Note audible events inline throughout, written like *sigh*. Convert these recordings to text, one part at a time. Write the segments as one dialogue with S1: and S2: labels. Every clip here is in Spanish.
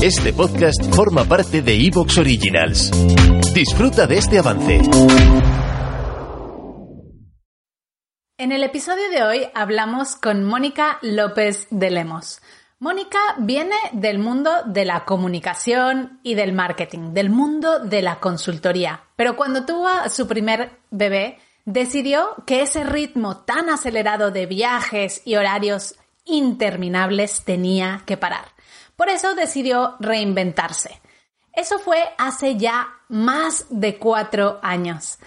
S1: Este podcast forma parte de Evox Originals. Disfruta de este avance.
S2: En el episodio de hoy hablamos con Mónica López de Lemos. Mónica viene del mundo de la comunicación y del marketing, del mundo de la consultoría. Pero cuando tuvo a su primer bebé, decidió que ese ritmo tan acelerado de viajes y horarios interminables tenía que parar. Por eso decidió reinventarse. Eso fue hace ya más de cuatro años.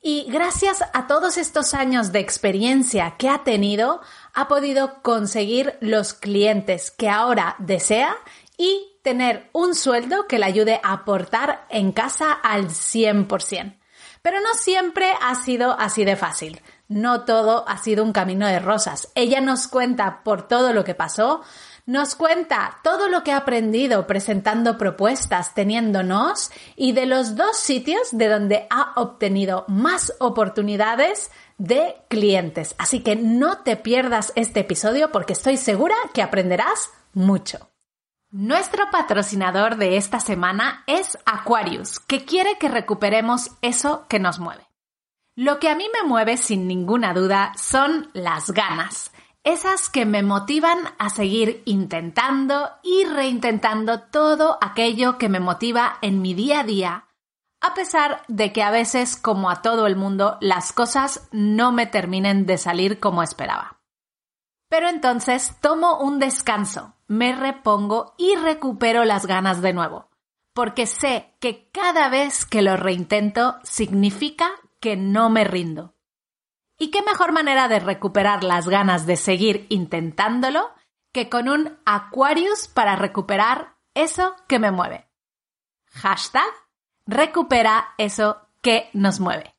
S2: Y gracias a todos estos años de experiencia que ha tenido, ha podido conseguir los clientes que ahora desea y tener un sueldo que le ayude a aportar en casa al 100%. Pero no siempre ha sido así de fácil. No todo ha sido un camino de rosas. Ella nos cuenta por todo lo que pasó, nos cuenta todo lo que ha aprendido presentando propuestas, teniéndonos y de los dos sitios de donde ha obtenido más oportunidades de clientes. Así que no te pierdas este episodio porque estoy segura que aprenderás mucho. Nuestro patrocinador de esta semana es Aquarius, que quiere que recuperemos eso que nos mueve. Lo que a mí me mueve sin ninguna duda son las ganas. Esas que me motivan a seguir intentando y reintentando todo aquello que me motiva en mi día a día, a pesar de que a veces, como a todo el mundo, las cosas no me terminen de salir como esperaba. Pero entonces tomo un descanso, me repongo y recupero las ganas de nuevo, porque sé que cada vez que lo reintento significa que no me rindo ¿Y qué mejor manera de recuperar las ganas de seguir intentándolo que con un Aquarius para recuperar eso que me mueve? Hashtag recupera eso que nos mueve.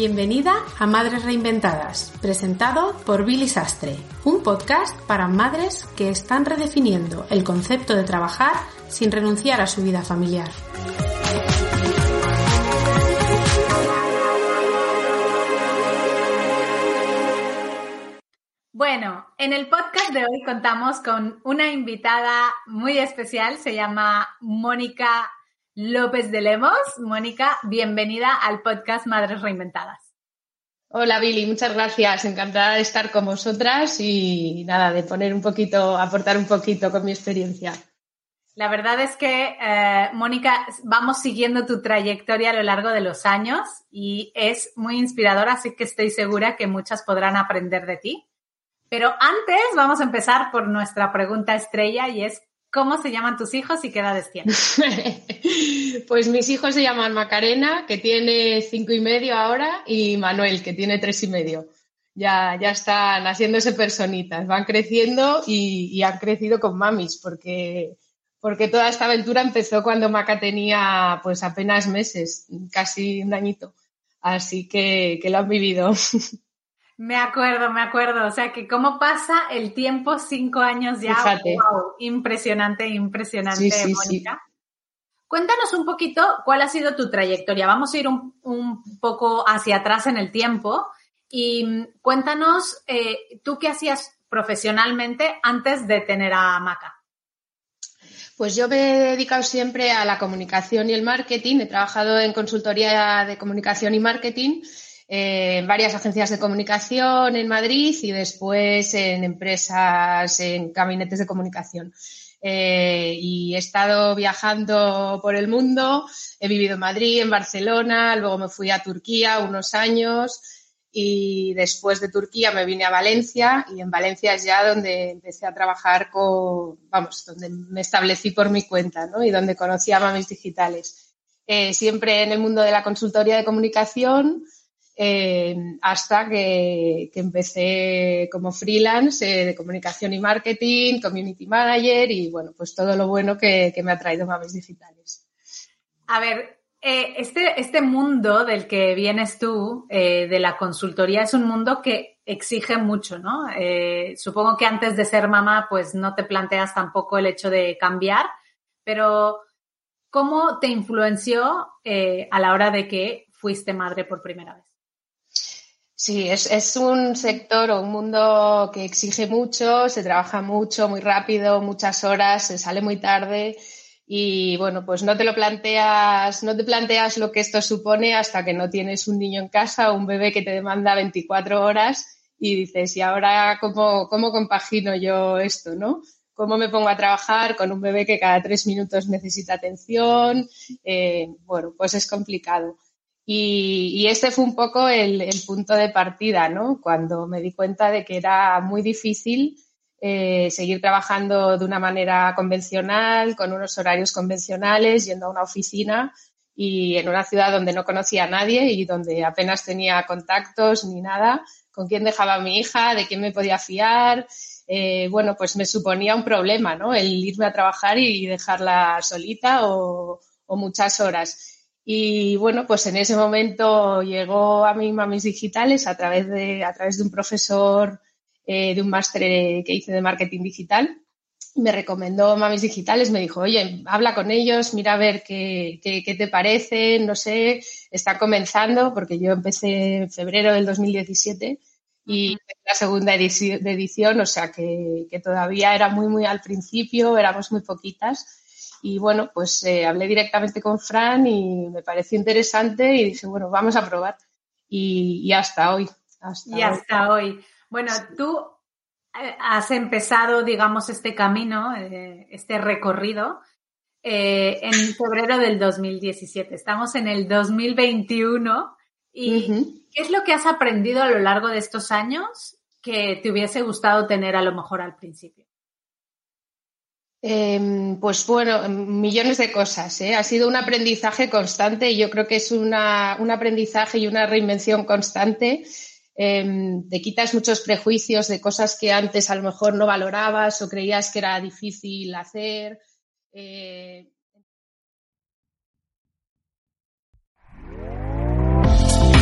S3: Bienvenida a Madres Reinventadas, presentado por Billy Sastre, un podcast para madres que están redefiniendo el concepto de trabajar sin renunciar a su vida familiar.
S2: Bueno, en el podcast de hoy contamos con una invitada muy especial, se llama Mónica López de Lemos. Mónica, bienvenida al podcast Madres Reinventadas.
S4: Hola Billy, muchas gracias. Encantada de estar con vosotras y nada, de poner un poquito, aportar un poquito con mi experiencia.
S2: La verdad es que, eh, Mónica, vamos siguiendo tu trayectoria a lo largo de los años y es muy inspiradora, así que estoy segura que muchas podrán aprender de ti. Pero antes vamos a empezar por nuestra pregunta estrella y es, ¿cómo se llaman tus hijos y qué edades tienen? *laughs*
S4: pues mis hijos se llaman Macarena, que tiene cinco y medio ahora, y Manuel, que tiene tres y medio. Ya, ya están haciéndose personitas, van creciendo y, han crecido con mamis, porque porque toda esta aventura empezó cuando Maca tenía pues apenas meses, casi un añito. Así que, que lo han vivido. *laughs*
S2: Me acuerdo, me acuerdo. O sea, que cómo pasa el tiempo, cinco años ya.
S4: Fíjate.
S2: Wow, impresionante, impresionante,
S4: Sí, sí,
S2: Mónica. Cuéntanos un poquito cuál ha sido tu trayectoria. Vamos a ir un, un poco hacia atrás en el tiempo y mm, cuéntanos eh, tú qué hacías profesionalmente antes de tener a Maca.
S4: Pues yo me he dedicado siempre a la comunicación y el marketing. He trabajado en consultoría de comunicación y marketing en varias agencias de comunicación en Madrid y después en empresas, en gabinetes de comunicación. Eh, y he estado viajando por el mundo. He vivido en Madrid, en Barcelona, luego me fui a Turquía unos años y después de Turquía me vine a Valencia y en Valencia es ya donde empecé a trabajar con, vamos, donde me establecí por mi cuenta, ¿no? Y donde conocí a mamis digitales. Eh, siempre en el mundo de la consultoría de comunicación, eh, hasta que, que, empecé como freelance eh, de comunicación y marketing, community manager y bueno, pues todo lo bueno que, que me ha traído mamis digitales.
S2: A ver, eh, este, este mundo del que vienes tú, de la consultoría, es un mundo que exige mucho, ¿no? Supongo que antes de ser mamá, pues no te planteas tampoco el hecho de cambiar, pero ¿cómo te influenció a la hora de que fuiste madre por primera vez?
S4: Sí, es, es, un sector o un mundo que exige mucho, se trabaja mucho, muy rápido, muchas horas, se sale muy tarde y bueno, pues no te lo planteas, no te planteas lo que esto supone hasta que no tienes un niño en casa o un bebé que te demanda 24 horas y dices, ¿y ahora cómo, cómo compagino yo esto, no? ¿Cómo me pongo a trabajar con un bebé que cada tres minutos necesita atención? Eh, bueno, pues es complicado. Y, este fue un poco el, punto de partida, ¿no? Cuando me di cuenta de que era muy difícil eh, seguir trabajando de una manera convencional, con unos horarios convencionales, yendo a una oficina y en una ciudad donde no conocía a nadie y donde apenas tenía contactos ni nada, con quién dejaba a mi hija, de quién me podía fiar. Eh, bueno, pues me suponía un problema, ¿no? El irme a trabajar y dejarla solita o muchas horas. Y bueno, pues en ese momento llegó a mí Mamis Digitales a través de, a través de un profesor eh, de un máster que hice de marketing digital. Me recomendó Mamis Digitales, me dijo, oye, habla con ellos, mira a ver qué, qué, te parece, no sé, está comenzando, porque yo empecé en febrero del 2017 y la segunda edición, edición o sea que, que, todavía era muy, muy al principio, éramos muy poquitas y bueno, pues eh, hablé directamente con Fran y me pareció interesante y dije, bueno, vamos a probar. Y, hasta hoy.
S2: y hasta hoy. Bueno, tú eh, has empezado, digamos, este camino, eh, este recorrido, en febrero del 2017. Estamos en el 2021. ¿Y qué es lo que has aprendido a lo largo de estos años que te hubiese gustado tener a lo mejor al principio?
S4: Em, pues bueno, millones de cosas. ¿eh? Ha sido un aprendizaje constante y yo creo que es una, un aprendizaje y una reinvención constante. Em, te quitas muchos prejuicios de cosas que antes a lo mejor no valorabas o creías que era difícil hacer.